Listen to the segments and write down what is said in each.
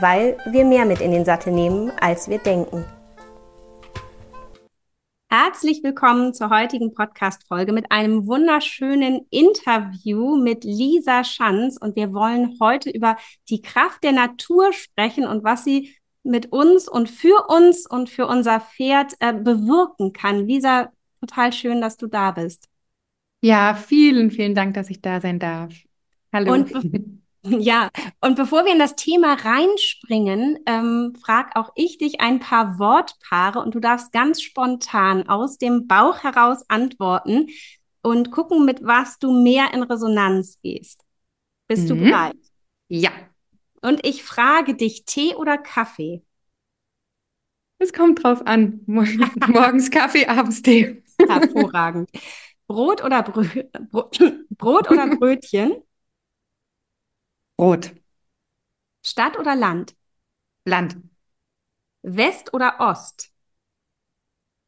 weil wir mehr mit in den Sattel nehmen, als wir denken. Herzlich willkommen zur heutigen Podcast-Folge mit einem wunderschönen Interview mit Lisa Schanz. Und wir wollen heute über die Kraft der Natur sprechen und was sie mit uns und für uns und für unser Pferd äh, bewirken kann. Lisa, total schön, dass du da bist. Ja, vielen, vielen Dank, dass ich da sein darf. Hallo. Und Ja, und bevor wir in das Thema reinspringen, ähm, frag auch ich dich ein paar Wortpaare und du darfst ganz spontan aus dem Bauch heraus antworten und gucken, mit was du mehr in Resonanz gehst. Bist mhm. du bereit? Ja. Und ich frage dich, Tee oder Kaffee? Es kommt drauf an. Morgens Kaffee, abends Tee. Hervorragend. Brot oder, Brö Brot oder Brötchen? Rot. Stadt oder Land? Land. West oder Ost?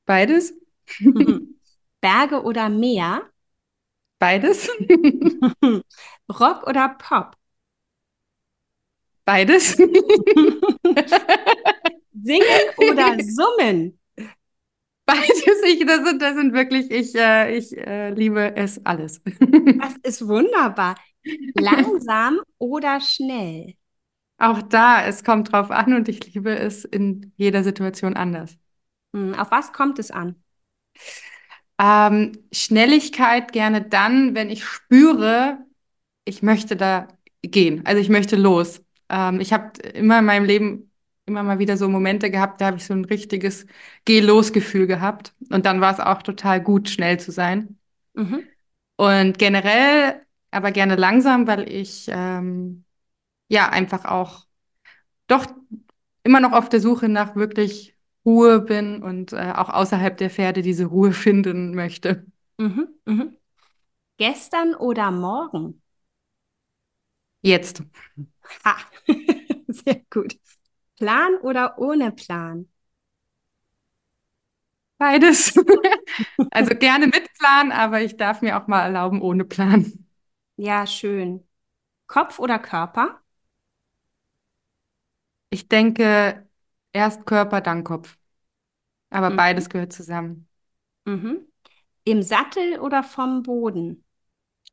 Beides. Berge oder Meer? Beides. Rock oder Pop? Beides. Singen oder summen? Beides. Ich, das, sind, das sind wirklich, ich, äh, ich äh, liebe es alles. das ist wunderbar. Langsam oder schnell? Auch da, es kommt drauf an und ich liebe es in jeder Situation anders. Hm, auf was kommt es an? Ähm, Schnelligkeit gerne dann, wenn ich spüre, ich möchte da gehen. Also ich möchte los. Ähm, ich habe immer in meinem Leben immer mal wieder so Momente gehabt, da habe ich so ein richtiges Geh-los-Gefühl gehabt. Und dann war es auch total gut, schnell zu sein. Mhm. Und generell aber gerne langsam, weil ich ähm, ja einfach auch doch immer noch auf der Suche nach wirklich Ruhe bin und äh, auch außerhalb der Pferde diese Ruhe finden möchte. Mhm, mhm. Gestern oder morgen? Jetzt. Ha. Sehr gut. Plan oder ohne Plan? Beides. also gerne mit Plan, aber ich darf mir auch mal erlauben, ohne Plan. Ja, schön. Kopf oder Körper? Ich denke, erst Körper, dann Kopf. Aber mhm. beides gehört zusammen. Mhm. Im Sattel oder vom Boden?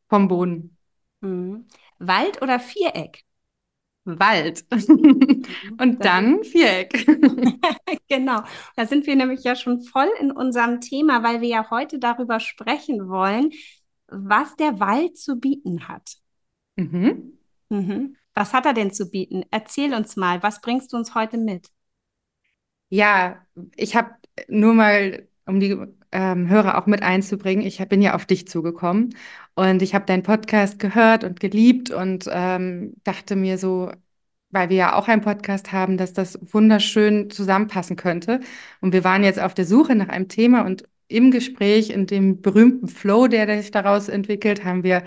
Vom Boden. Mhm. Wald oder Viereck? Wald. Mhm. Und dann Viereck. genau. Da sind wir nämlich ja schon voll in unserem Thema, weil wir ja heute darüber sprechen wollen, was der Wald zu bieten hat. Mhm. Mhm. Was hat er denn zu bieten? Erzähl uns mal, was bringst du uns heute mit? Ja, ich habe nur mal, um die ähm, Hörer auch mit einzubringen, ich bin ja auf dich zugekommen und ich habe deinen Podcast gehört und geliebt und ähm, dachte mir so, weil wir ja auch einen Podcast haben, dass das wunderschön zusammenpassen könnte. Und wir waren jetzt auf der Suche nach einem Thema und im Gespräch, in dem berühmten Flow, der sich daraus entwickelt, haben wir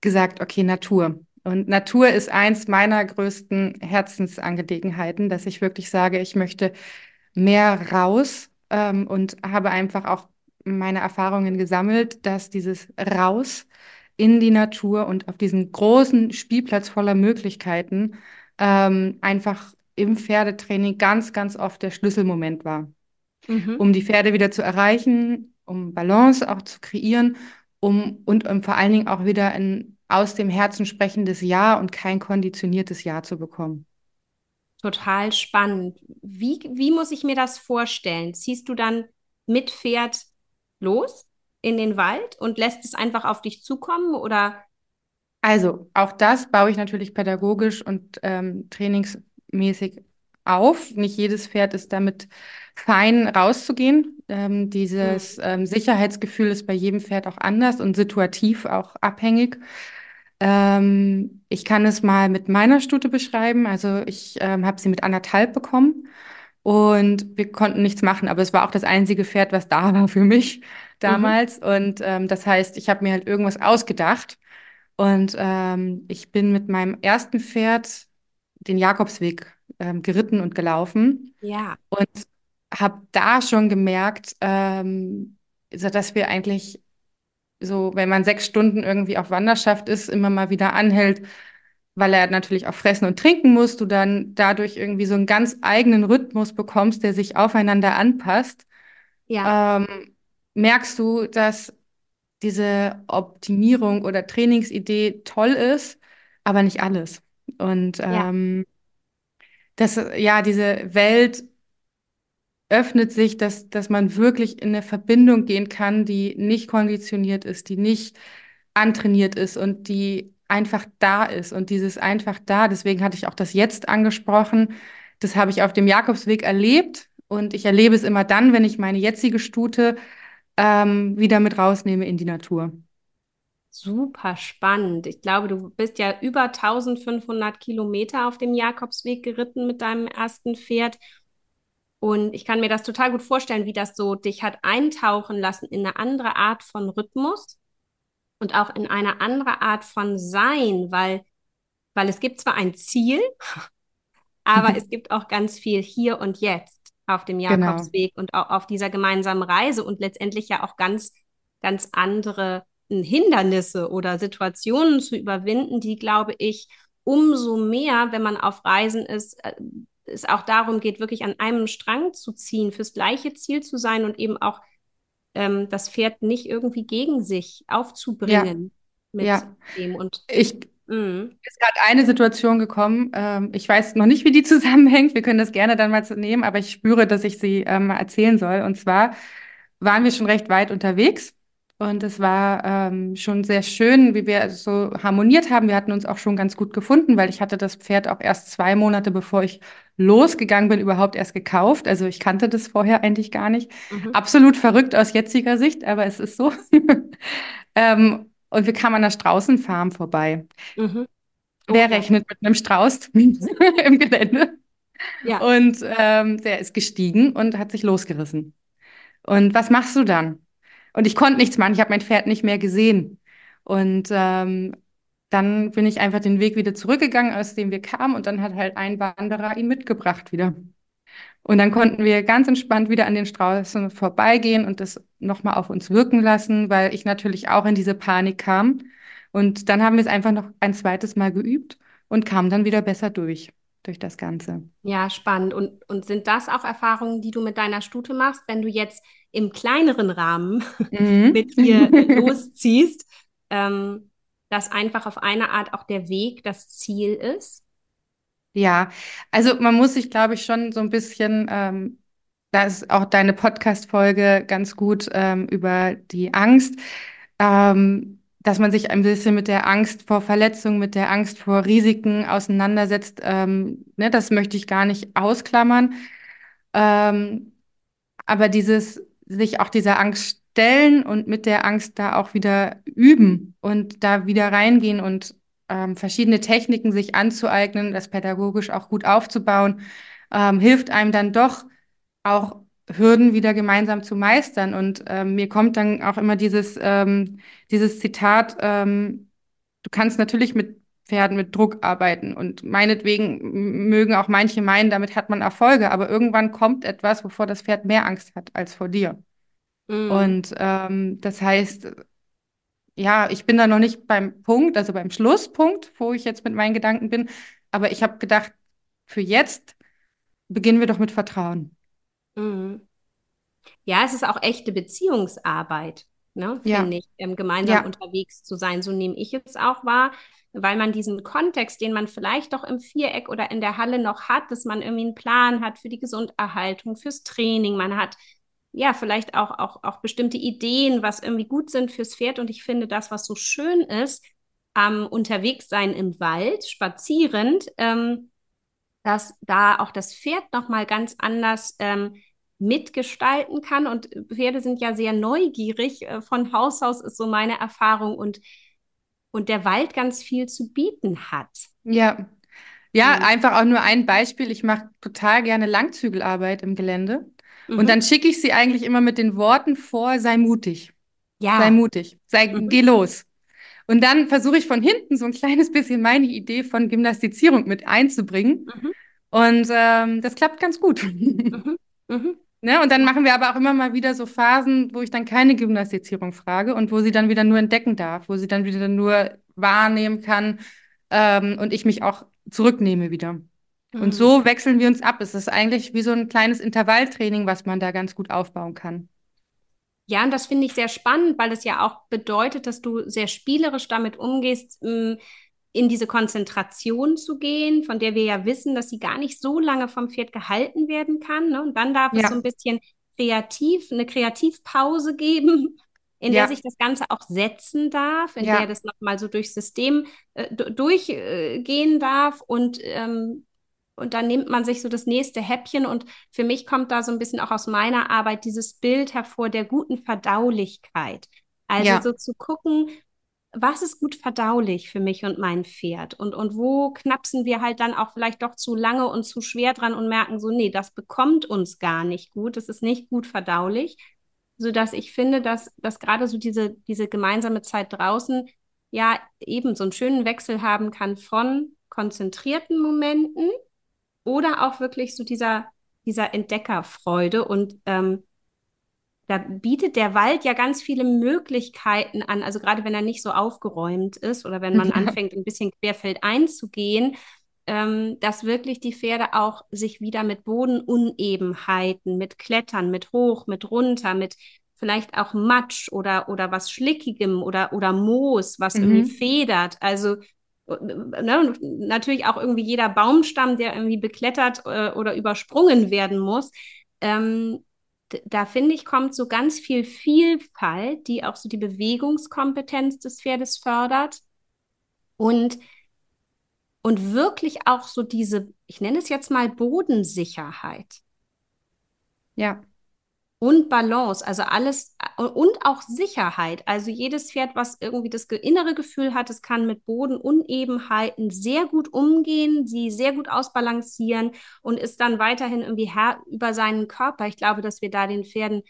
gesagt, okay, Natur. Und Natur ist eins meiner größten Herzensangelegenheiten, dass ich wirklich sage, ich möchte mehr raus ähm, und habe einfach auch meine Erfahrungen gesammelt, dass dieses Raus in die Natur und auf diesen großen Spielplatz voller Möglichkeiten ähm, einfach im Pferdetraining ganz, ganz oft der Schlüsselmoment war mhm. um die Pferde wieder zu erreichen, um Balance auch zu kreieren, um und um vor allen Dingen auch wieder ein aus dem Herzen sprechendes Ja und kein konditioniertes Ja zu bekommen. Total spannend. Wie, wie muss ich mir das vorstellen? Ziehst du dann mit Pferd los in den Wald und lässt es einfach auf dich zukommen oder? Also auch das baue ich natürlich pädagogisch und ähm, trainingsmäßig auf. Nicht jedes Pferd ist damit fein rauszugehen. Ähm, dieses ähm, Sicherheitsgefühl ist bei jedem Pferd auch anders und situativ auch abhängig. Ähm, ich kann es mal mit meiner Stute beschreiben. Also ich ähm, habe sie mit anderthalb bekommen und wir konnten nichts machen, aber es war auch das einzige Pferd, was da war für mich damals. Mhm. Und ähm, das heißt, ich habe mir halt irgendwas ausgedacht und ähm, ich bin mit meinem ersten Pferd den Jakobsweg ähm, geritten und gelaufen. Ja. Und habe da schon gemerkt, ähm, dass wir eigentlich so, wenn man sechs Stunden irgendwie auf Wanderschaft ist, immer mal wieder anhält, weil er natürlich auch fressen und trinken muss, du dann dadurch irgendwie so einen ganz eigenen Rhythmus bekommst, der sich aufeinander anpasst. Ja. Ähm, merkst du, dass diese Optimierung oder Trainingsidee toll ist, aber nicht alles. Und ähm, ja. das, ja, diese Welt öffnet sich, dass, dass man wirklich in eine Verbindung gehen kann, die nicht konditioniert ist, die nicht antrainiert ist und die einfach da ist. Und dieses einfach da, deswegen hatte ich auch das Jetzt angesprochen, das habe ich auf dem Jakobsweg erlebt. Und ich erlebe es immer dann, wenn ich meine jetzige Stute ähm, wieder mit rausnehme in die Natur. Super spannend. Ich glaube, du bist ja über 1500 Kilometer auf dem Jakobsweg geritten mit deinem ersten Pferd. Und ich kann mir das total gut vorstellen, wie das so dich hat eintauchen lassen in eine andere Art von Rhythmus und auch in eine andere Art von Sein, weil, weil es gibt zwar ein Ziel, aber es gibt auch ganz viel hier und jetzt auf dem genau. Jakobsweg genau. und auch auf dieser gemeinsamen Reise und letztendlich ja auch ganz, ganz andere Hindernisse oder Situationen zu überwinden, die, glaube ich, umso mehr, wenn man auf Reisen ist, äh, es auch darum geht, wirklich an einem Strang zu ziehen, fürs gleiche Ziel zu sein und eben auch ähm, das Pferd nicht irgendwie gegen sich aufzubringen ja. mit ja. dem. Und ich mm. ist gerade eine Situation gekommen. Ähm, ich weiß noch nicht, wie die zusammenhängt. Wir können das gerne dann mal nehmen, aber ich spüre, dass ich sie ähm, erzählen soll. Und zwar waren wir schon recht weit unterwegs und es war ähm, schon sehr schön, wie wir so harmoniert haben. Wir hatten uns auch schon ganz gut gefunden, weil ich hatte das Pferd auch erst zwei Monate, bevor ich losgegangen bin, überhaupt erst gekauft. Also ich kannte das vorher eigentlich gar nicht. Mhm. Absolut verrückt aus jetziger Sicht, aber es ist so. ähm, und wir kamen an der Straußenfarm vorbei. Mhm. Oh, Wer rechnet mit einem Strauß im Gelände? Ja. Und ähm, der ist gestiegen und hat sich losgerissen. Und was machst du dann? Und ich konnte nichts machen, ich habe mein Pferd nicht mehr gesehen. Und ähm, dann bin ich einfach den Weg wieder zurückgegangen, aus dem wir kamen, und dann hat halt ein Wanderer ihn mitgebracht wieder. Und dann konnten wir ganz entspannt wieder an den Straußen vorbeigehen und das nochmal auf uns wirken lassen, weil ich natürlich auch in diese Panik kam. Und dann haben wir es einfach noch ein zweites Mal geübt und kamen dann wieder besser durch, durch das Ganze. Ja, spannend. Und, und sind das auch Erfahrungen, die du mit deiner Stute machst, wenn du jetzt im kleineren Rahmen mhm. mit ihr losziehst, ähm, dass einfach auf eine Art auch der Weg das Ziel ist? Ja, also man muss sich, glaube ich, schon so ein bisschen, ähm, da ist auch deine Podcast-Folge ganz gut ähm, über die Angst, ähm, dass man sich ein bisschen mit der Angst vor Verletzungen, mit der Angst vor Risiken auseinandersetzt. Ähm, ne, das möchte ich gar nicht ausklammern. Ähm, aber dieses sich auch dieser Angst stellen und mit der Angst da auch wieder üben und da wieder reingehen und ähm, verschiedene Techniken sich anzueignen, das pädagogisch auch gut aufzubauen, ähm, hilft einem dann doch auch Hürden wieder gemeinsam zu meistern. Und ähm, mir kommt dann auch immer dieses, ähm, dieses Zitat, ähm, du kannst natürlich mit Pferden mit Druck arbeiten. Und meinetwegen mögen auch manche meinen, damit hat man Erfolge, aber irgendwann kommt etwas, wovor das Pferd mehr Angst hat als vor dir. Mhm. Und ähm, das heißt, ja, ich bin da noch nicht beim Punkt, also beim Schlusspunkt, wo ich jetzt mit meinen Gedanken bin, aber ich habe gedacht, für jetzt beginnen wir doch mit Vertrauen. Mhm. Ja, es ist auch echte Beziehungsarbeit, ne, ja. finde ich, ähm, gemeinsam ja. unterwegs zu sein. So nehme ich es auch wahr weil man diesen Kontext, den man vielleicht doch im Viereck oder in der Halle noch hat, dass man irgendwie einen Plan hat für die Gesunderhaltung, fürs Training, man hat ja vielleicht auch, auch, auch bestimmte Ideen, was irgendwie gut sind fürs Pferd. Und ich finde, das, was so schön ist, am Unterwegssein im Wald, spazierend, ähm, dass da auch das Pferd nochmal ganz anders ähm, mitgestalten kann. Und Pferde sind ja sehr neugierig. Äh, von Haus aus ist so meine Erfahrung. Und und der Wald ganz viel zu bieten hat. Ja. Ja, mhm. einfach auch nur ein Beispiel. Ich mache total gerne Langzügelarbeit im Gelände. Mhm. Und dann schicke ich sie eigentlich immer mit den Worten vor, sei mutig. Ja. Sei mutig. Sei, mhm. geh los. Und dann versuche ich von hinten so ein kleines bisschen meine Idee von Gymnastizierung mit einzubringen. Mhm. Und ähm, das klappt ganz gut. Mhm. Mhm. Ne? Und dann machen wir aber auch immer mal wieder so Phasen, wo ich dann keine Gymnastizierung frage und wo sie dann wieder nur entdecken darf, wo sie dann wieder nur wahrnehmen kann ähm, und ich mich auch zurücknehme wieder. Mhm. Und so wechseln wir uns ab. Es ist eigentlich wie so ein kleines Intervalltraining, was man da ganz gut aufbauen kann. Ja, und das finde ich sehr spannend, weil es ja auch bedeutet, dass du sehr spielerisch damit umgehst, hm, in diese Konzentration zu gehen, von der wir ja wissen, dass sie gar nicht so lange vom Pferd gehalten werden kann. Ne? Und dann darf ja. es so ein bisschen kreativ, eine Kreativpause geben, in ja. der sich das Ganze auch setzen darf, in ja. der das nochmal so durchs System äh, durchgehen äh, darf und ähm, und dann nimmt man sich so das nächste Häppchen und für mich kommt da so ein bisschen auch aus meiner Arbeit dieses Bild hervor der guten Verdaulichkeit. Also ja. so zu gucken, was ist gut verdaulich für mich und mein Pferd? Und, und wo knapsen wir halt dann auch vielleicht doch zu lange und zu schwer dran und merken so, nee, das bekommt uns gar nicht gut, das ist nicht gut verdaulich. Sodass ich finde, dass, dass gerade so diese, diese gemeinsame Zeit draußen ja eben so einen schönen Wechsel haben kann von konzentrierten Momenten oder auch wirklich so dieser, dieser Entdeckerfreude und ähm, da bietet der Wald ja ganz viele Möglichkeiten an. Also gerade wenn er nicht so aufgeräumt ist oder wenn man ja. anfängt, ein bisschen querfeldein zu gehen, ähm, dass wirklich die Pferde auch sich wieder mit Bodenunebenheiten, mit Klettern, mit hoch, mit runter, mit vielleicht auch Matsch oder, oder was Schlickigem oder, oder Moos, was mhm. irgendwie federt. Also äh, ne, natürlich auch irgendwie jeder Baumstamm, der irgendwie beklettert äh, oder übersprungen werden muss. Ähm, da finde ich, kommt so ganz viel Vielfalt, die auch so die Bewegungskompetenz des Pferdes fördert und, und wirklich auch so diese, ich nenne es jetzt mal Bodensicherheit. Ja und Balance, also alles und auch Sicherheit. Also jedes Pferd, was irgendwie das innere Gefühl hat, es kann mit Bodenunebenheiten sehr gut umgehen, sie sehr gut ausbalancieren und ist dann weiterhin irgendwie Herr über seinen Körper. Ich glaube, dass wir da den Pferden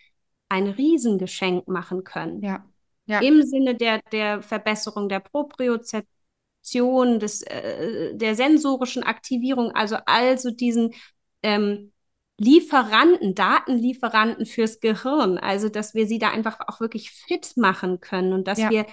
ein Riesengeschenk machen können. Ja. ja. Im Sinne der, der Verbesserung der Propriozeption, des, äh, der sensorischen Aktivierung, also also diesen ähm, Lieferanten, Datenlieferanten fürs Gehirn. Also, dass wir sie da einfach auch wirklich fit machen können und dass ja. wir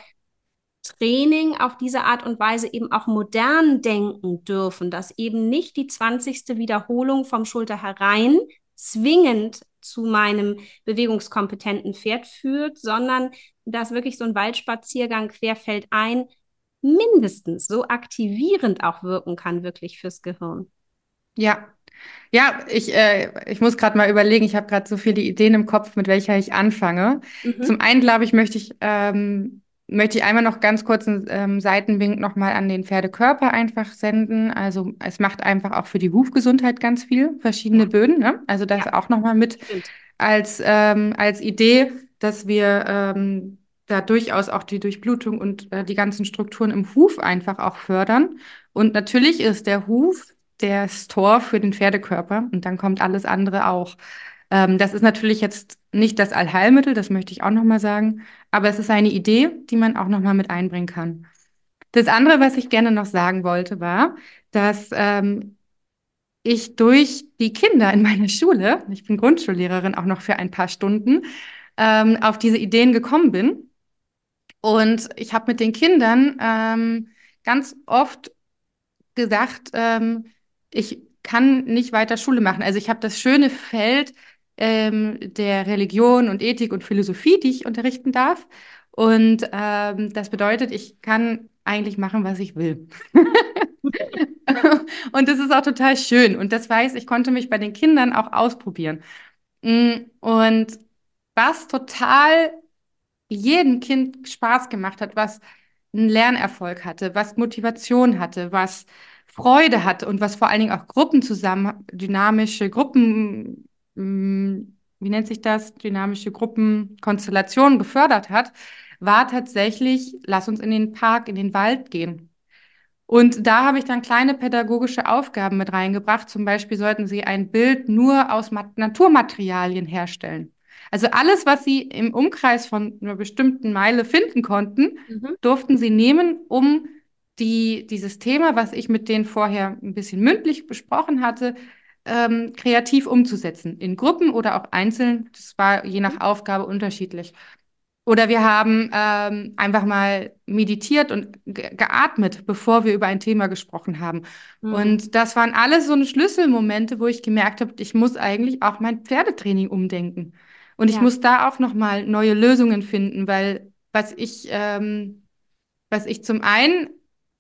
Training auf diese Art und Weise eben auch modern denken dürfen, dass eben nicht die 20. Wiederholung vom Schulter herein zwingend zu meinem bewegungskompetenten Pferd führt, sondern dass wirklich so ein Waldspaziergang querfeldein mindestens so aktivierend auch wirken kann, wirklich fürs Gehirn. Ja, ja, ich, äh, ich muss gerade mal überlegen, ich habe gerade so viele Ideen im Kopf, mit welcher ich anfange. Mhm. Zum einen, glaube ich, möchte ich, ähm, möchte ich einmal noch ganz kurz einen ähm, Seitenwink nochmal an den Pferdekörper einfach senden. Also es macht einfach auch für die Hufgesundheit ganz viel, verschiedene ja. Böden. Ne? Also das ja. auch nochmal mit als, ähm, als Idee, dass wir ähm, da durchaus auch die Durchblutung und äh, die ganzen Strukturen im Huf einfach auch fördern. Und natürlich ist der Huf das Tor für den Pferdekörper und dann kommt alles andere auch. Ähm, das ist natürlich jetzt nicht das Allheilmittel, das möchte ich auch nochmal sagen, aber es ist eine Idee, die man auch nochmal mit einbringen kann. Das andere, was ich gerne noch sagen wollte, war, dass ähm, ich durch die Kinder in meiner Schule, ich bin Grundschullehrerin auch noch für ein paar Stunden, ähm, auf diese Ideen gekommen bin. Und ich habe mit den Kindern ähm, ganz oft gesagt, ähm, ich kann nicht weiter Schule machen. Also ich habe das schöne Feld ähm, der Religion und Ethik und Philosophie, die ich unterrichten darf. Und ähm, das bedeutet, ich kann eigentlich machen, was ich will. und das ist auch total schön. Und das weiß, ich konnte mich bei den Kindern auch ausprobieren. Mm, und was total jedem Kind Spaß gemacht hat, was einen Lernerfolg hatte, was Motivation hatte, was Freude hat und was vor allen Dingen auch Gruppen zusammen, dynamische Gruppen, hm, wie nennt sich das, dynamische Gruppenkonstellationen gefördert hat, war tatsächlich, lass uns in den Park, in den Wald gehen. Und da habe ich dann kleine pädagogische Aufgaben mit reingebracht. Zum Beispiel sollten Sie ein Bild nur aus Naturmaterialien herstellen. Also alles, was Sie im Umkreis von einer bestimmten Meile finden konnten, mhm. durften Sie nehmen, um die, dieses Thema, was ich mit denen vorher ein bisschen mündlich besprochen hatte, ähm, kreativ umzusetzen. In Gruppen oder auch einzeln. Das war je nach Aufgabe unterschiedlich. Oder wir haben ähm, einfach mal meditiert und ge geatmet, bevor wir über ein Thema gesprochen haben. Mhm. Und das waren alles so eine Schlüsselmomente, wo ich gemerkt habe, ich muss eigentlich auch mein Pferdetraining umdenken. Und ja. ich muss da auch nochmal neue Lösungen finden, weil was ich, ähm, was ich zum einen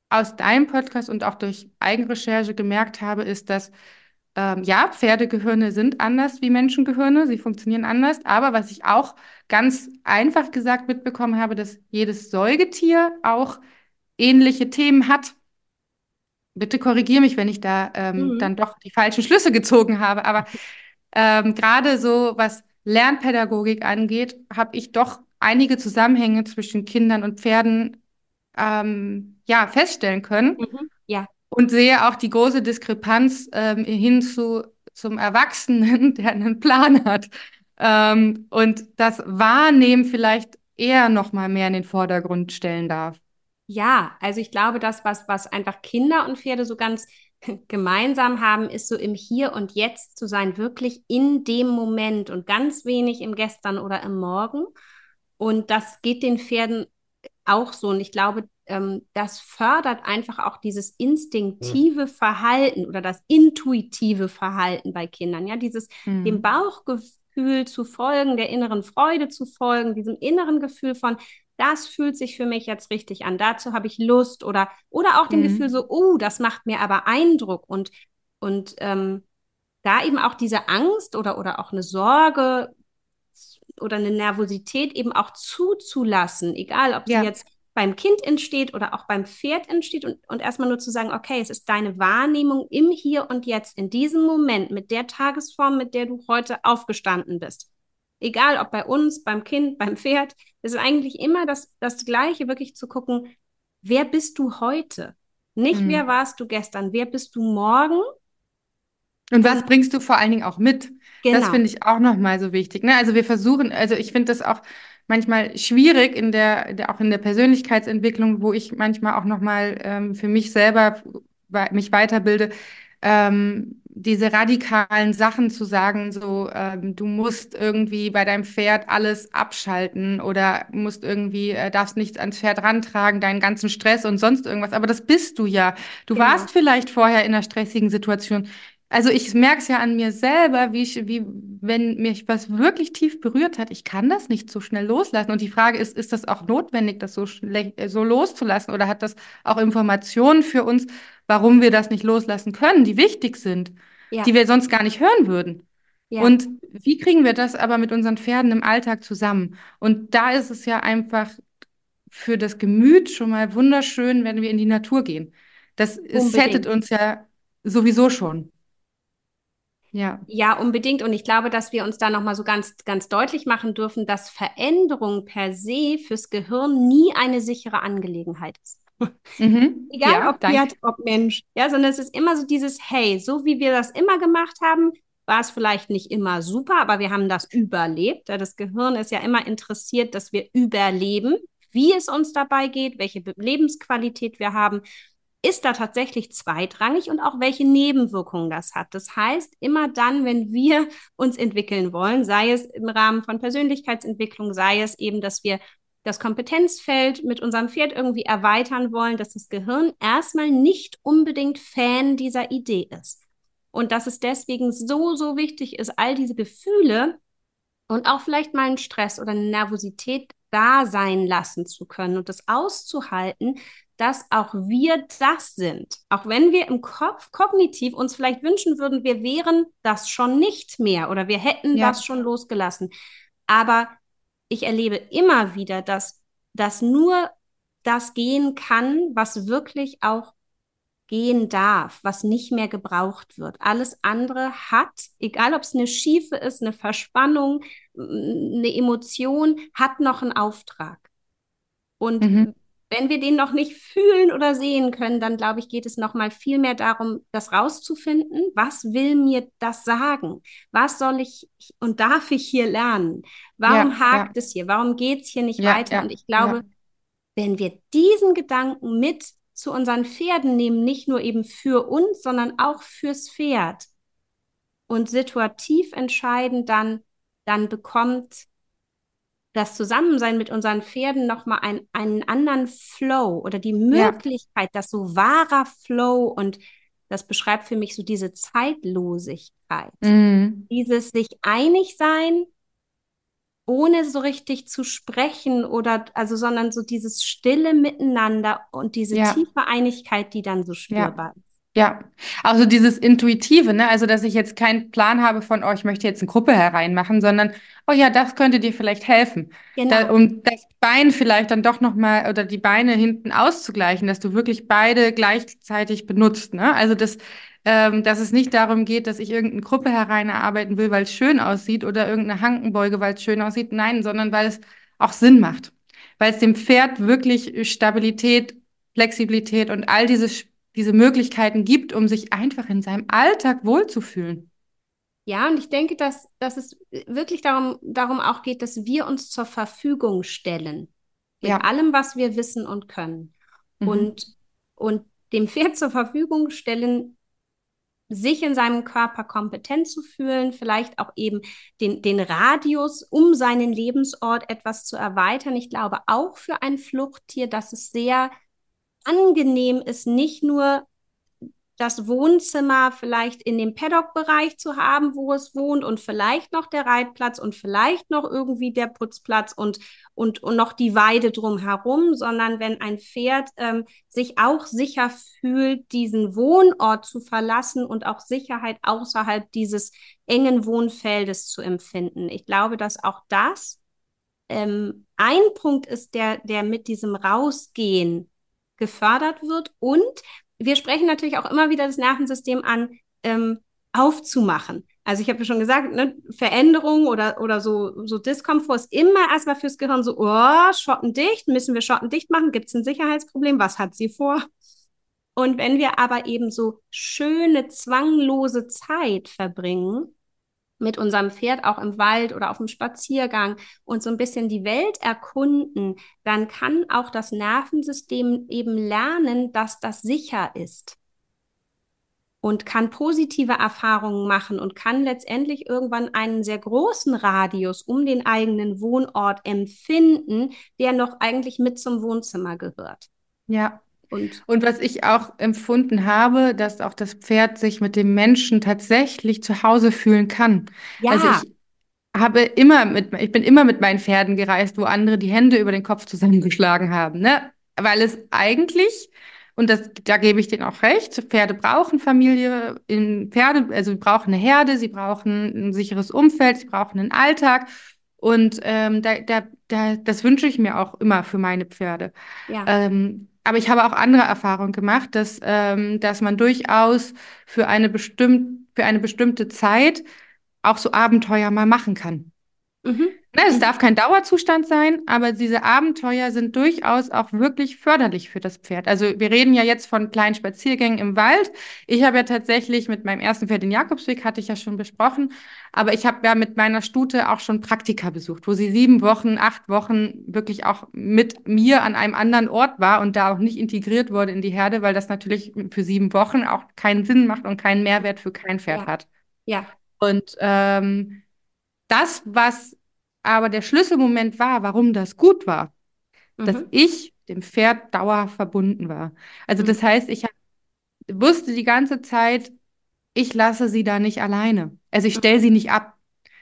aus deinem Podcast und auch durch Eigenrecherche gemerkt habe, ist, dass ähm, ja, Pferdegehirne sind anders wie Menschengehirne, sie funktionieren anders, aber was ich auch ganz einfach gesagt mitbekommen habe, dass jedes Säugetier auch ähnliche Themen hat. Bitte korrigiere mich, wenn ich da ähm, mhm. dann doch die falschen Schlüsse gezogen habe, aber ähm, gerade so, was Lernpädagogik angeht, habe ich doch einige Zusammenhänge zwischen Kindern und Pferden ähm, ja, feststellen können. Mhm. Ja. Und sehe auch die große Diskrepanz ähm, hin zu, zum Erwachsenen, der einen Plan hat. Ähm, und das Wahrnehmen vielleicht eher noch mal mehr in den Vordergrund stellen darf. Ja, also ich glaube, das, was, was einfach Kinder und Pferde so ganz gemeinsam haben, ist so im Hier und Jetzt zu sein, wirklich in dem Moment und ganz wenig im Gestern oder im Morgen. Und das geht den Pferden auch so. Und ich glaube, ähm, das fördert einfach auch dieses instinktive mhm. Verhalten oder das intuitive Verhalten bei Kindern. Ja, dieses mhm. dem Bauchgefühl zu folgen, der inneren Freude zu folgen, diesem inneren Gefühl von, das fühlt sich für mich jetzt richtig an, dazu habe ich Lust oder, oder auch dem mhm. Gefühl so, oh, das macht mir aber Eindruck und, und ähm, da eben auch diese Angst oder, oder auch eine Sorge oder eine Nervosität eben auch zuzulassen, egal ob ja. die jetzt beim Kind entsteht oder auch beim Pferd entsteht und, und erstmal nur zu sagen, okay, es ist deine Wahrnehmung im Hier und Jetzt, in diesem Moment, mit der Tagesform, mit der du heute aufgestanden bist. Egal ob bei uns, beim Kind, beim Pferd, es ist eigentlich immer das, das Gleiche, wirklich zu gucken, wer bist du heute? Nicht, mhm. wer warst du gestern, wer bist du morgen? Und was bringst du vor allen Dingen auch mit? Genau. Das finde ich auch nochmal so wichtig. Ne? Also wir versuchen, also ich finde das auch manchmal schwierig in der, der, auch in der Persönlichkeitsentwicklung, wo ich manchmal auch nochmal ähm, für mich selber mich weiterbilde, ähm, diese radikalen Sachen zu sagen, so ähm, du musst irgendwie bei deinem Pferd alles abschalten oder musst irgendwie, äh, darfst nichts ans Pferd rantragen, deinen ganzen Stress und sonst irgendwas. Aber das bist du ja. Du genau. warst vielleicht vorher in einer stressigen Situation. Also ich merke es ja an mir selber, wie ich, wie, wenn mich was wirklich tief berührt hat, ich kann das nicht so schnell loslassen. Und die Frage ist, ist das auch notwendig, das so, so loszulassen? Oder hat das auch Informationen für uns, warum wir das nicht loslassen können, die wichtig sind, ja. die wir sonst gar nicht hören würden? Ja. Und wie kriegen wir das aber mit unseren Pferden im Alltag zusammen? Und da ist es ja einfach für das Gemüt schon mal wunderschön, wenn wir in die Natur gehen. Das settet uns ja sowieso schon. Ja. ja, unbedingt. Und ich glaube, dass wir uns da nochmal so ganz, ganz deutlich machen dürfen, dass Veränderung per se fürs Gehirn nie eine sichere Angelegenheit ist. Mhm. Egal ja, ob Pferd, ob Mensch. Ja, sondern es ist immer so dieses, hey, so wie wir das immer gemacht haben, war es vielleicht nicht immer super, aber wir haben das überlebt. Das Gehirn ist ja immer interessiert, dass wir überleben, wie es uns dabei geht, welche Lebensqualität wir haben ist da tatsächlich zweitrangig und auch welche Nebenwirkungen das hat. Das heißt, immer dann, wenn wir uns entwickeln wollen, sei es im Rahmen von Persönlichkeitsentwicklung, sei es eben, dass wir das Kompetenzfeld mit unserem Pferd irgendwie erweitern wollen, dass das Gehirn erstmal nicht unbedingt Fan dieser Idee ist. Und dass es deswegen so, so wichtig ist, all diese Gefühle und auch vielleicht mal einen Stress oder eine Nervosität da sein lassen zu können und das auszuhalten, dass auch wir das sind. Auch wenn wir im Kopf kognitiv uns vielleicht wünschen würden, wir wären das schon nicht mehr oder wir hätten ja. das schon losgelassen. Aber ich erlebe immer wieder, dass das nur das gehen kann, was wirklich auch gehen darf, was nicht mehr gebraucht wird. Alles andere hat, egal ob es eine Schiefe ist, eine Verspannung, eine Emotion, hat noch einen Auftrag. Und mhm. Wenn wir den noch nicht fühlen oder sehen können, dann glaube ich, geht es noch mal viel mehr darum, das rauszufinden. Was will mir das sagen? Was soll ich und darf ich hier lernen? Warum ja, hakt ja. es hier? Warum geht es hier nicht ja, weiter? Und ich glaube, wenn wir diesen Gedanken mit zu unseren Pferden nehmen, nicht nur eben für uns, sondern auch fürs Pferd und situativ entscheiden, dann, dann bekommt das Zusammensein mit unseren Pferden nochmal ein, einen anderen Flow oder die Möglichkeit, ja. dass so wahrer Flow und das beschreibt für mich so diese Zeitlosigkeit. Mhm. Dieses sich einig sein, ohne so richtig zu sprechen oder also, sondern so dieses stille Miteinander und diese ja. tiefe Einigkeit, die dann so spürbar ja. ist. Ja, also dieses Intuitive, ne? Also, dass ich jetzt keinen Plan habe von, oh, ich möchte jetzt eine Gruppe hereinmachen, sondern, oh ja, das könnte dir vielleicht helfen. Genau. Da, um das Bein vielleicht dann doch nochmal oder die Beine hinten auszugleichen, dass du wirklich beide gleichzeitig benutzt, ne? Also, das, ähm, dass es nicht darum geht, dass ich irgendeine Gruppe hereinarbeiten will, weil es schön aussieht oder irgendeine Hankenbeuge, weil es schön aussieht. Nein, sondern weil es auch Sinn macht. Weil es dem Pferd wirklich Stabilität, Flexibilität und all dieses diese Möglichkeiten gibt, um sich einfach in seinem Alltag wohlzufühlen. Ja, und ich denke, dass, dass es wirklich darum, darum auch geht, dass wir uns zur Verfügung stellen. Mit ja. allem, was wir wissen und können. Mhm. Und, und dem Pferd zur Verfügung stellen, sich in seinem Körper kompetent zu fühlen, vielleicht auch eben den, den Radius um seinen Lebensort etwas zu erweitern. Ich glaube auch für ein Fluchttier, dass es sehr angenehm ist, nicht nur das Wohnzimmer vielleicht in dem Paddock-Bereich zu haben, wo es wohnt und vielleicht noch der Reitplatz und vielleicht noch irgendwie der Putzplatz und, und, und noch die Weide drumherum, sondern wenn ein Pferd ähm, sich auch sicher fühlt, diesen Wohnort zu verlassen und auch Sicherheit außerhalb dieses engen Wohnfeldes zu empfinden. Ich glaube, dass auch das ähm, ein Punkt ist, der, der mit diesem Rausgehen gefördert wird. Und wir sprechen natürlich auch immer wieder das Nervensystem an, ähm, aufzumachen. Also ich habe ja schon gesagt, ne, Veränderung oder, oder so, so Diskomfort ist immer erstmal fürs Gehirn so, oh, schottendicht, müssen wir schottendicht machen? Gibt es ein Sicherheitsproblem? Was hat sie vor? Und wenn wir aber eben so schöne, zwanglose Zeit verbringen, mit unserem Pferd auch im Wald oder auf dem Spaziergang und so ein bisschen die Welt erkunden, dann kann auch das Nervensystem eben lernen, dass das sicher ist und kann positive Erfahrungen machen und kann letztendlich irgendwann einen sehr großen Radius um den eigenen Wohnort empfinden, der noch eigentlich mit zum Wohnzimmer gehört. Ja, und, und was ich auch empfunden habe, dass auch das Pferd sich mit dem Menschen tatsächlich zu Hause fühlen kann. Ja. Also ich habe immer mit, ich bin immer mit meinen Pferden gereist, wo andere die Hände über den Kopf zusammengeschlagen haben, ne? Weil es eigentlich, und das, da gebe ich denen auch recht, Pferde brauchen Familie, in Pferde, also sie brauchen eine Herde, sie brauchen ein sicheres Umfeld, sie brauchen einen Alltag. Und ähm, da, da, da, das wünsche ich mir auch immer für meine Pferde. Ja. Ähm, aber ich habe auch andere Erfahrungen gemacht, dass, ähm, dass man durchaus für eine, bestimmt, für eine bestimmte Zeit auch so Abenteuer mal machen kann. Mhm. Ne, es darf kein Dauerzustand sein, aber diese Abenteuer sind durchaus auch wirklich förderlich für das Pferd. Also wir reden ja jetzt von kleinen Spaziergängen im Wald. Ich habe ja tatsächlich mit meinem ersten Pferd den Jakobsweg, hatte ich ja schon besprochen, aber ich habe ja mit meiner Stute auch schon Praktika besucht, wo sie sieben Wochen, acht Wochen wirklich auch mit mir an einem anderen Ort war und da auch nicht integriert wurde in die Herde, weil das natürlich für sieben Wochen auch keinen Sinn macht und keinen Mehrwert für kein Pferd ja. hat. Ja. Und ähm, das, was aber der Schlüsselmoment war, warum das gut war, mhm. dass ich dem Pferd dauer verbunden war. Also mhm. das heißt, ich wusste die ganze Zeit, ich lasse sie da nicht alleine. Also ich mhm. stelle sie nicht ab.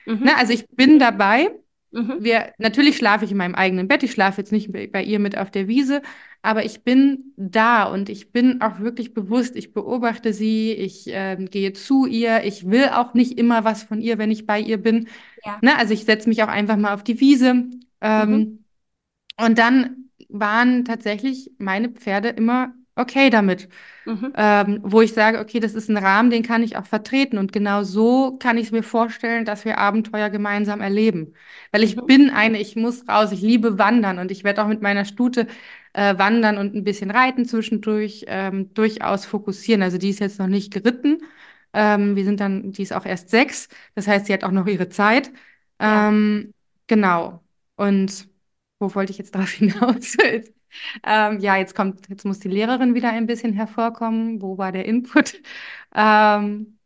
Mhm. Ne? Also ich bin dabei. Mhm. Wir, natürlich schlafe ich in meinem eigenen Bett. Ich schlafe jetzt nicht bei ihr mit auf der Wiese, aber ich bin da und ich bin auch wirklich bewusst. Ich beobachte sie, ich äh, gehe zu ihr. Ich will auch nicht immer was von ihr, wenn ich bei ihr bin. Ja. Ne? Also ich setze mich auch einfach mal auf die Wiese. Ähm, mhm. Und dann waren tatsächlich meine Pferde immer okay damit. Mhm. Ähm, wo ich sage, okay, das ist ein Rahmen, den kann ich auch vertreten. Und genau so kann ich es mir vorstellen, dass wir Abenteuer gemeinsam erleben. Weil ich mhm. bin eine, ich muss raus, ich liebe Wandern und ich werde auch mit meiner Stute äh, wandern und ein bisschen reiten zwischendurch ähm, durchaus fokussieren. Also die ist jetzt noch nicht geritten. Ähm, wir sind dann, die ist auch erst sechs. Das heißt, sie hat auch noch ihre Zeit. Ja. Ähm, genau. Und wo wollte ich jetzt darauf hinaus? Ähm, ja, jetzt kommt, jetzt muss die Lehrerin wieder ein bisschen hervorkommen. Wo war der Input? Ähm,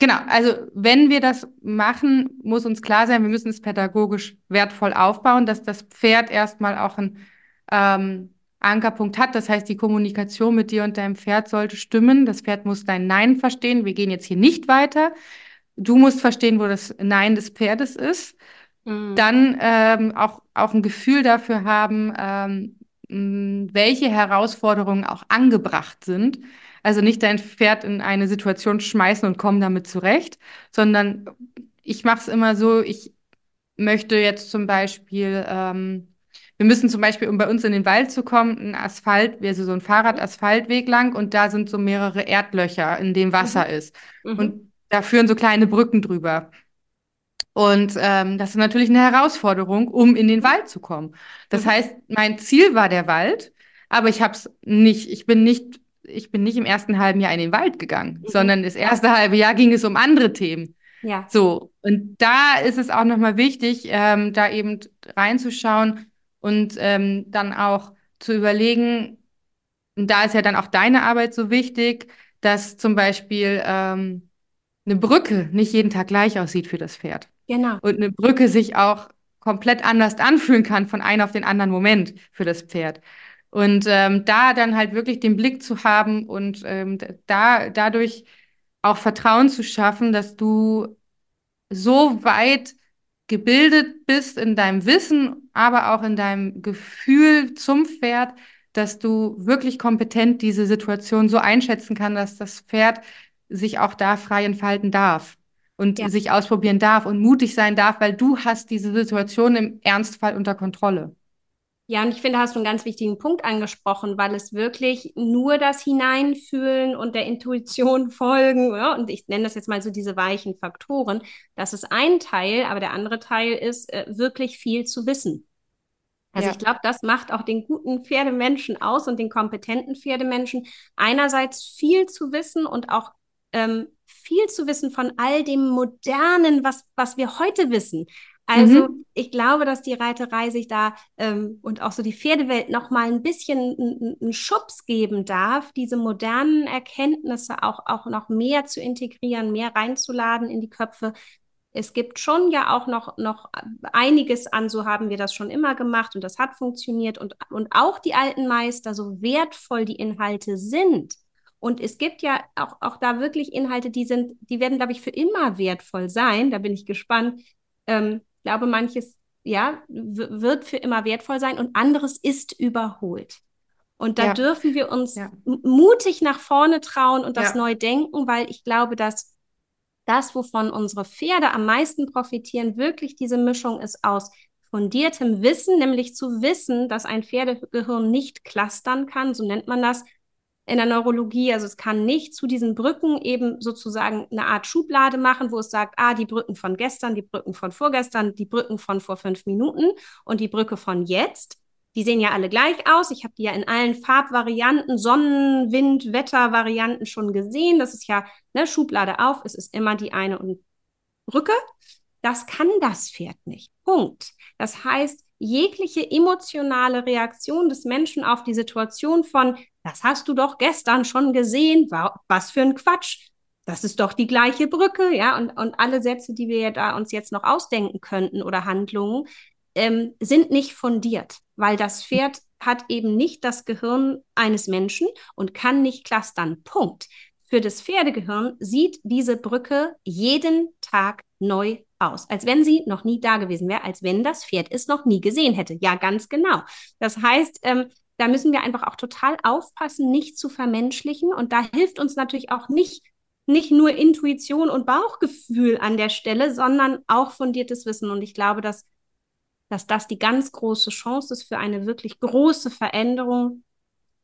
genau, also wenn wir das machen, muss uns klar sein, wir müssen es pädagogisch wertvoll aufbauen, dass das Pferd erstmal auch einen ähm, Ankerpunkt hat. Das heißt, die Kommunikation mit dir und deinem Pferd sollte stimmen. Das Pferd muss dein Nein verstehen. Wir gehen jetzt hier nicht weiter. Du musst verstehen, wo das Nein des Pferdes ist. Mhm. Dann ähm, auch, auch ein Gefühl dafür haben, ähm, welche Herausforderungen auch angebracht sind. Also nicht dein Pferd in eine Situation schmeißen und kommen damit zurecht, sondern ich mache es immer so, ich möchte jetzt zum Beispiel, ähm, wir müssen zum Beispiel, um bei uns in den Wald zu kommen, ein Asphalt, also so ein Fahrrad-Asphaltweg lang und da sind so mehrere Erdlöcher, in dem Wasser mhm. ist. Mhm. Und da führen so kleine Brücken drüber. Und ähm, das ist natürlich eine Herausforderung, um in den Wald zu kommen. Das mhm. heißt, mein Ziel war der Wald, aber ich habe es nicht, ich bin nicht, ich bin nicht im ersten halben Jahr in den Wald gegangen, mhm. sondern das erste halbe Jahr ging es um andere Themen. Ja. So, und da ist es auch nochmal wichtig, ähm, da eben reinzuschauen und ähm, dann auch zu überlegen, und da ist ja dann auch deine Arbeit so wichtig, dass zum Beispiel ähm, eine Brücke nicht jeden Tag gleich aussieht für das Pferd. Genau. Und eine Brücke sich auch komplett anders anfühlen kann von einem auf den anderen Moment für das Pferd. Und ähm, da dann halt wirklich den Blick zu haben und ähm, da dadurch auch Vertrauen zu schaffen, dass du so weit gebildet bist in deinem Wissen, aber auch in deinem Gefühl zum Pferd, dass du wirklich kompetent diese Situation so einschätzen kannst, dass das Pferd sich auch da frei entfalten darf und ja. sich ausprobieren darf und mutig sein darf, weil du hast diese Situation im Ernstfall unter Kontrolle. Ja, und ich finde, hast du einen ganz wichtigen Punkt angesprochen, weil es wirklich nur das Hineinfühlen und der Intuition folgen, ja, und ich nenne das jetzt mal so diese weichen Faktoren, das ist ein Teil, aber der andere Teil ist äh, wirklich viel zu wissen. Also ja. ich glaube, das macht auch den guten Pferdemenschen aus und den kompetenten Pferdemenschen. Einerseits viel zu wissen und auch ähm, viel zu wissen von all dem Modernen, was, was wir heute wissen. Also mhm. ich glaube, dass die Reiterei sich da ähm, und auch so die Pferdewelt noch mal ein bisschen einen Schubs geben darf, diese modernen Erkenntnisse auch, auch noch mehr zu integrieren, mehr reinzuladen in die Köpfe. Es gibt schon ja auch noch, noch einiges an, so haben wir das schon immer gemacht und das hat funktioniert und, und auch die alten Meister, so wertvoll die Inhalte sind, und es gibt ja auch, auch da wirklich Inhalte, die sind, die werden, glaube ich, für immer wertvoll sein. Da bin ich gespannt. Ähm, ich glaube, manches, ja, wird für immer wertvoll sein und anderes ist überholt. Und da ja. dürfen wir uns ja. mutig nach vorne trauen und das ja. neu denken, weil ich glaube, dass das, wovon unsere Pferde am meisten profitieren, wirklich diese Mischung ist aus fundiertem Wissen, nämlich zu wissen, dass ein Pferdegehirn nicht clustern kann, so nennt man das, in der Neurologie. Also es kann nicht zu diesen Brücken eben sozusagen eine Art Schublade machen, wo es sagt, ah, die Brücken von gestern, die Brücken von vorgestern, die Brücken von vor fünf Minuten und die Brücke von jetzt. Die sehen ja alle gleich aus. Ich habe die ja in allen Farbvarianten, Sonnen-, Wind-, Wetter-Varianten schon gesehen. Das ist ja ne, Schublade auf. Es ist immer die eine und Brücke. Das kann das Pferd nicht. Punkt. Das heißt, jegliche emotionale Reaktion des Menschen auf die Situation von, das hast du doch gestern schon gesehen, was für ein Quatsch. Das ist doch die gleiche Brücke, ja, und, und alle Sätze, die wir da uns jetzt noch ausdenken könnten oder Handlungen, ähm, sind nicht fundiert, weil das Pferd hat eben nicht das Gehirn eines Menschen und kann nicht clustern. Punkt. Für das Pferdegehirn sieht diese Brücke jeden Tag neu aus, als wenn sie noch nie da gewesen wäre, als wenn das Pferd es noch nie gesehen hätte. Ja, ganz genau. Das heißt, ähm, da müssen wir einfach auch total aufpassen, nicht zu vermenschlichen. Und da hilft uns natürlich auch nicht, nicht nur Intuition und Bauchgefühl an der Stelle, sondern auch fundiertes Wissen. Und ich glaube, dass, dass das die ganz große Chance ist für eine wirklich große Veränderung,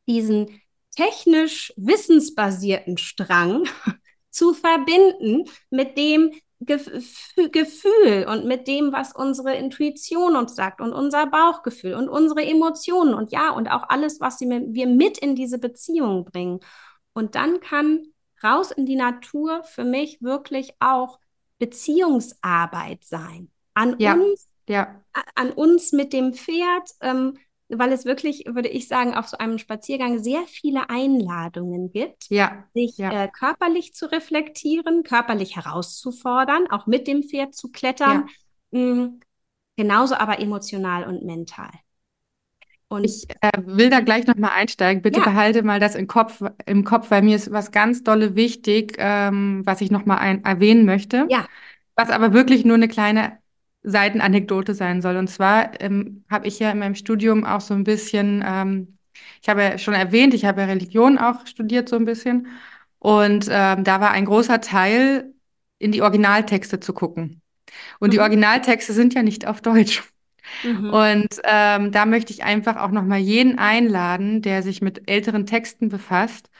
diesen technisch wissensbasierten Strang zu verbinden mit dem Gefühl und mit dem, was unsere Intuition uns sagt und unser Bauchgefühl und unsere Emotionen und ja, und auch alles, was wir mit in diese Beziehung bringen. Und dann kann raus in die Natur für mich wirklich auch Beziehungsarbeit sein. An ja, uns, ja. an uns mit dem Pferd, ähm, weil es wirklich, würde ich sagen, auf so einem Spaziergang sehr viele Einladungen gibt, ja, sich ja. Äh, körperlich zu reflektieren, körperlich herauszufordern, auch mit dem Pferd zu klettern, ja. mh, mm, genauso aber emotional und mental. Und ich äh, will da gleich nochmal einsteigen. Bitte ja. behalte mal das im Kopf, im Kopf, weil mir ist was ganz dolle wichtig, ähm, was ich nochmal erwähnen möchte. Ja. Was aber wirklich nur eine kleine Seitenanekdote sein soll. Und zwar ähm, habe ich ja in meinem Studium auch so ein bisschen, ähm, ich habe ja schon erwähnt, ich habe ja Religion auch studiert so ein bisschen. Und ähm, da war ein großer Teil, in die Originaltexte zu gucken. Und mhm. die Originaltexte sind ja nicht auf Deutsch. Mhm. Und ähm, da möchte ich einfach auch nochmal jeden einladen, der sich mit älteren Texten befasst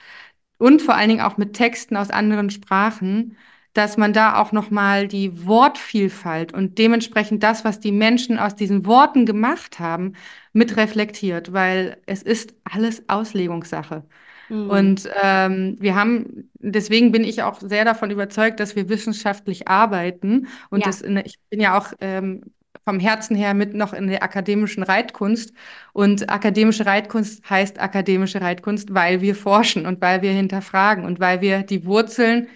und vor allen Dingen auch mit Texten aus anderen Sprachen, dass man da auch nochmal die Wortvielfalt und dementsprechend das, was die Menschen aus diesen Worten gemacht haben, mit reflektiert, weil es ist alles Auslegungssache. Mhm. Und ähm, wir haben, deswegen bin ich auch sehr davon überzeugt, dass wir wissenschaftlich arbeiten. Und ja. das ich bin ja auch ähm, vom Herzen her mit noch in der akademischen Reitkunst. Und akademische Reitkunst heißt akademische Reitkunst, weil wir forschen und weil wir hinterfragen und weil wir die Wurzeln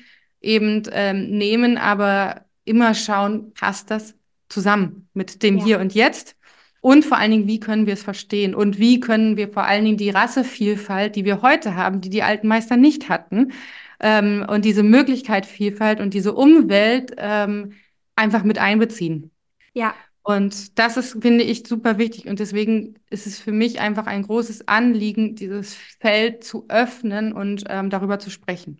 eben ähm, nehmen, aber immer schauen, passt das zusammen mit dem ja. Hier und Jetzt? Und vor allen Dingen, wie können wir es verstehen? Und wie können wir vor allen Dingen die Rassevielfalt, die wir heute haben, die die alten Meister nicht hatten, ähm, und diese Möglichkeit Vielfalt und diese Umwelt ähm, einfach mit einbeziehen? Ja. Und das ist, finde ich, super wichtig. Und deswegen ist es für mich einfach ein großes Anliegen, dieses Feld zu öffnen und ähm, darüber zu sprechen.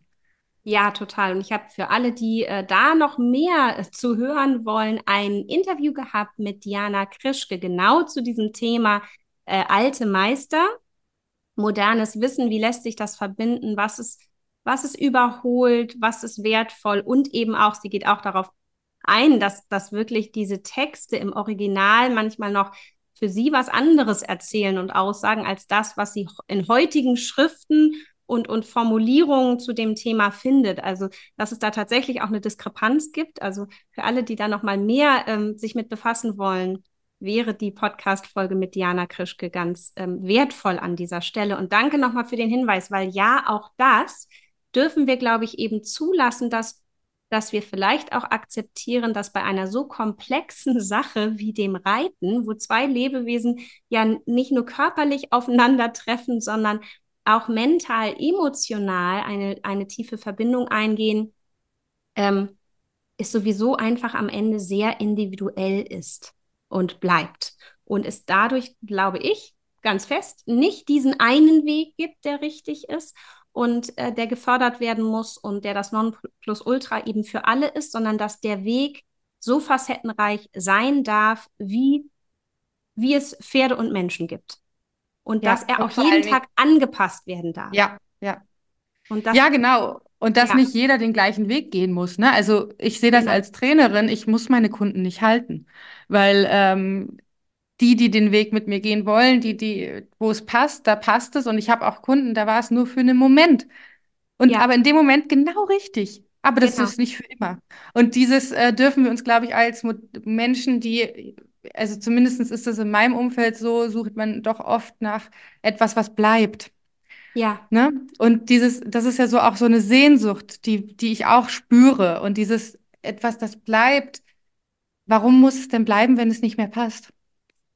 Ja, total. Und ich habe für alle, die äh, da noch mehr äh, zu hören wollen, ein Interview gehabt mit Diana Krischke genau zu diesem Thema äh, alte Meister, modernes Wissen, wie lässt sich das verbinden, was ist, was ist überholt, was ist wertvoll? Und eben auch, sie geht auch darauf ein, dass, dass wirklich diese Texte im Original manchmal noch für sie was anderes erzählen und aussagen als das, was sie in heutigen Schriften und, und Formulierungen zu dem Thema findet. Also, dass es da tatsächlich auch eine Diskrepanz gibt. Also für alle, die da noch mal mehr ähm, sich mit befassen wollen, wäre die Podcast-Folge mit Diana Krischke ganz ähm, wertvoll an dieser Stelle. Und danke nochmal für den Hinweis, weil ja, auch das dürfen wir, glaube ich, eben zulassen, dass dass wir vielleicht auch akzeptieren, dass bei einer so komplexen Sache wie dem Reiten, wo zwei Lebewesen ja nicht nur körperlich aufeinandertreffen, sondern auch mental, emotional eine, eine tiefe Verbindung eingehen, ähm, ist sowieso einfach am Ende sehr individuell ist und bleibt. Und es dadurch, glaube ich, ganz fest, nicht diesen einen Weg gibt, der richtig ist und äh, der gefördert werden muss und der das Nonplusultra eben für alle ist, sondern dass der Weg so facettenreich sein darf, wie, wie es Pferde und Menschen gibt. Und ja, dass er auch jeden Tag angepasst werden darf. Ja, ja. Und das, ja, genau. Und dass ja. nicht jeder den gleichen Weg gehen muss. Ne? Also ich sehe das genau. als Trainerin, ich muss meine Kunden nicht halten. Weil ähm, die, die den Weg mit mir gehen wollen, die, die, wo es passt, da passt es. Und ich habe auch Kunden, da war es nur für einen Moment. Und ja. aber in dem Moment genau richtig. Aber das genau. ist nicht für immer. Und dieses äh, dürfen wir uns, glaube ich, als Menschen, die, also zumindest ist das in meinem Umfeld so, sucht man doch oft nach etwas, was bleibt. Ja. Ne? Und dieses, das ist ja so auch so eine Sehnsucht, die, die ich auch spüre. Und dieses etwas, das bleibt, warum muss es denn bleiben, wenn es nicht mehr passt?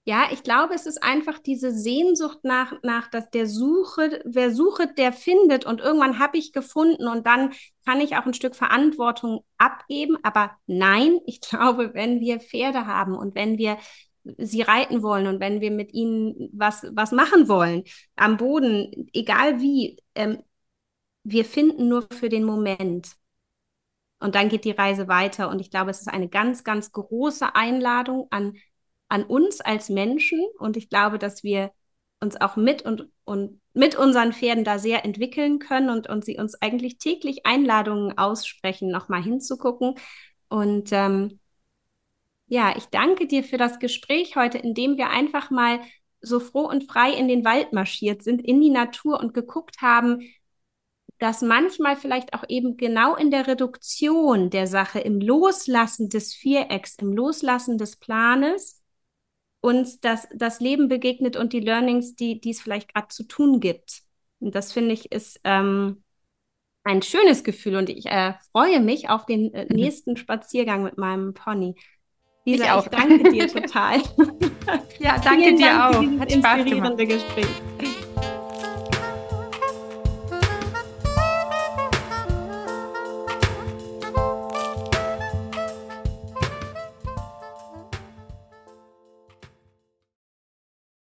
Ja, ich glaube, es ist einfach diese Sehnsucht nach, nach dass der Suche, wer sucht, der findet und irgendwann habe ich gefunden und dann kann ich auch ein Stück Verantwortung abgeben. Aber nein, ich glaube, wenn wir Pferde haben und wenn wir sie reiten wollen und wenn wir mit ihnen was, was machen wollen am Boden, egal wie, ähm, wir finden nur für den Moment. Und dann geht die Reise weiter. Und ich glaube, es ist eine ganz, ganz große Einladung an an uns als Menschen und ich glaube, dass wir uns auch mit und und mit unseren Pferden da sehr entwickeln können und, und sie uns eigentlich täglich Einladungen aussprechen, nochmal hinzugucken. Und ähm, ja, ich danke dir für das Gespräch heute, in dem wir einfach mal so froh und frei in den Wald marschiert sind, in die Natur und geguckt haben, dass manchmal vielleicht auch eben genau in der Reduktion der Sache, im Loslassen des Vierecks, im Loslassen des Planes, uns das, das Leben begegnet und die Learnings, die, die es vielleicht gerade zu tun gibt. Und das finde ich ist ähm, ein schönes Gefühl und ich äh, freue mich auf den äh, nächsten Spaziergang mit meinem Pony. Lisa, ich, auch. ich danke dir total. ja, danke dir Dank auch. Hat inspirierende Gespräch.